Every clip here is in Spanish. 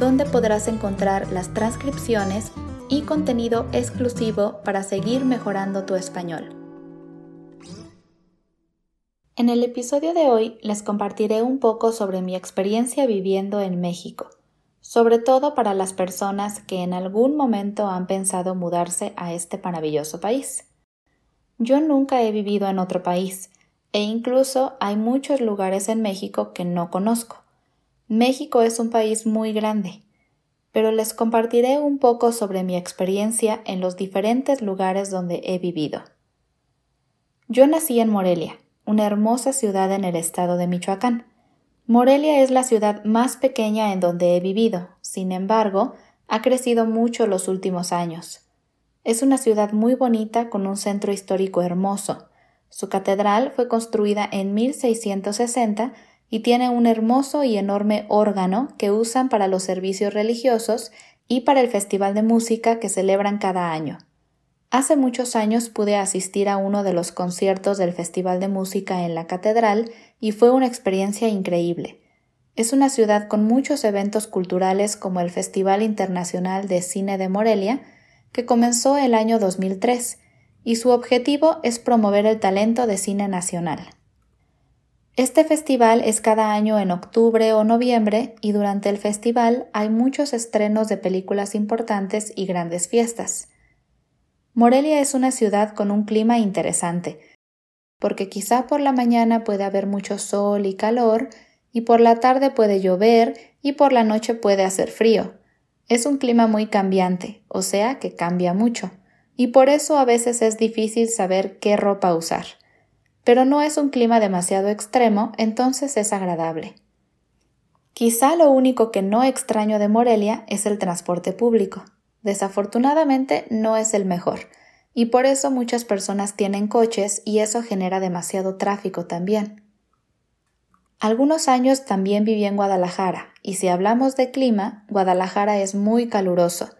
donde podrás encontrar las transcripciones y contenido exclusivo para seguir mejorando tu español. En el episodio de hoy les compartiré un poco sobre mi experiencia viviendo en México, sobre todo para las personas que en algún momento han pensado mudarse a este maravilloso país. Yo nunca he vivido en otro país, e incluso hay muchos lugares en México que no conozco. México es un país muy grande, pero les compartiré un poco sobre mi experiencia en los diferentes lugares donde he vivido. Yo nací en Morelia, una hermosa ciudad en el estado de Michoacán. Morelia es la ciudad más pequeña en donde he vivido, sin embargo, ha crecido mucho los últimos años. Es una ciudad muy bonita con un centro histórico hermoso. Su catedral fue construida en 1660 y tiene un hermoso y enorme órgano que usan para los servicios religiosos y para el festival de música que celebran cada año. Hace muchos años pude asistir a uno de los conciertos del Festival de Música en la Catedral y fue una experiencia increíble. Es una ciudad con muchos eventos culturales como el Festival Internacional de Cine de Morelia, que comenzó el año 2003, y su objetivo es promover el talento de cine nacional. Este festival es cada año en octubre o noviembre y durante el festival hay muchos estrenos de películas importantes y grandes fiestas. Morelia es una ciudad con un clima interesante, porque quizá por la mañana puede haber mucho sol y calor, y por la tarde puede llover y por la noche puede hacer frío. Es un clima muy cambiante, o sea que cambia mucho, y por eso a veces es difícil saber qué ropa usar pero no es un clima demasiado extremo, entonces es agradable. Quizá lo único que no extraño de Morelia es el transporte público. Desafortunadamente no es el mejor, y por eso muchas personas tienen coches y eso genera demasiado tráfico también. Algunos años también viví en Guadalajara, y si hablamos de clima, Guadalajara es muy caluroso.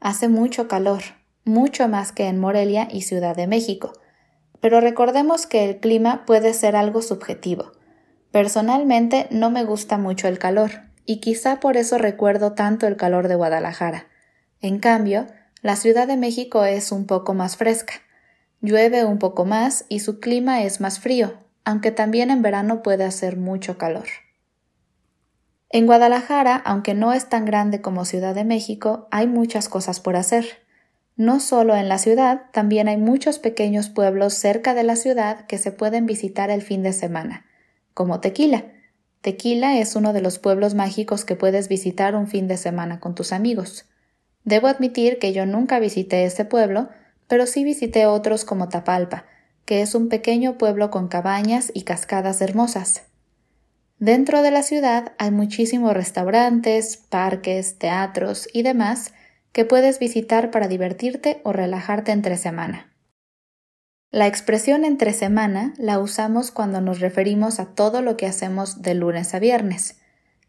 Hace mucho calor, mucho más que en Morelia y Ciudad de México, pero recordemos que el clima puede ser algo subjetivo. Personalmente no me gusta mucho el calor, y quizá por eso recuerdo tanto el calor de Guadalajara. En cambio, la Ciudad de México es un poco más fresca. Llueve un poco más y su clima es más frío, aunque también en verano puede hacer mucho calor. En Guadalajara, aunque no es tan grande como Ciudad de México, hay muchas cosas por hacer. No solo en la ciudad, también hay muchos pequeños pueblos cerca de la ciudad que se pueden visitar el fin de semana, como Tequila. Tequila es uno de los pueblos mágicos que puedes visitar un fin de semana con tus amigos. Debo admitir que yo nunca visité este pueblo, pero sí visité otros como Tapalpa, que es un pequeño pueblo con cabañas y cascadas hermosas. Dentro de la ciudad hay muchísimos restaurantes, parques, teatros y demás que puedes visitar para divertirte o relajarte entre semana. La expresión entre semana la usamos cuando nos referimos a todo lo que hacemos de lunes a viernes,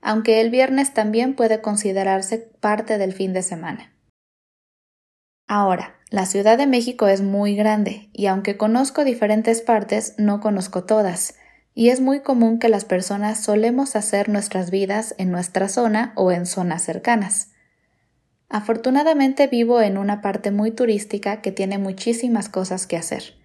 aunque el viernes también puede considerarse parte del fin de semana. Ahora, la Ciudad de México es muy grande y aunque conozco diferentes partes, no conozco todas, y es muy común que las personas solemos hacer nuestras vidas en nuestra zona o en zonas cercanas. Afortunadamente vivo en una parte muy turística que tiene muchísimas cosas que hacer.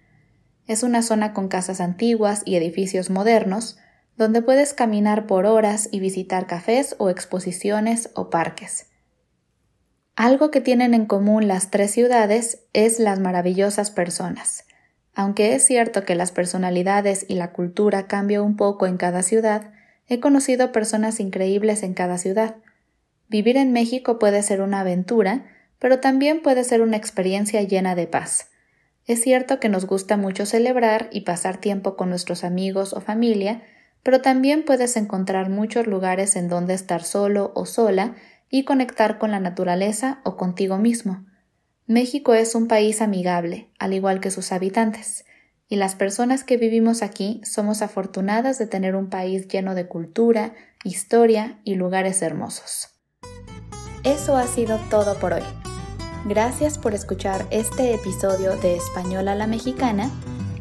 Es una zona con casas antiguas y edificios modernos, donde puedes caminar por horas y visitar cafés o exposiciones o parques. Algo que tienen en común las tres ciudades es las maravillosas personas. Aunque es cierto que las personalidades y la cultura cambian un poco en cada ciudad, he conocido personas increíbles en cada ciudad, Vivir en México puede ser una aventura, pero también puede ser una experiencia llena de paz. Es cierto que nos gusta mucho celebrar y pasar tiempo con nuestros amigos o familia, pero también puedes encontrar muchos lugares en donde estar solo o sola y conectar con la naturaleza o contigo mismo. México es un país amigable, al igual que sus habitantes, y las personas que vivimos aquí somos afortunadas de tener un país lleno de cultura, historia y lugares hermosos. Eso ha sido todo por hoy. Gracias por escuchar este episodio de Español a la Mexicana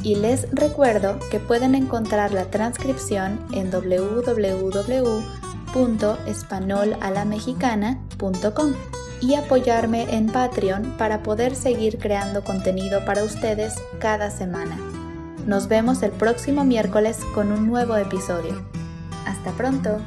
y les recuerdo que pueden encontrar la transcripción en www.espanolalamexicana.com y apoyarme en Patreon para poder seguir creando contenido para ustedes cada semana. Nos vemos el próximo miércoles con un nuevo episodio. Hasta pronto.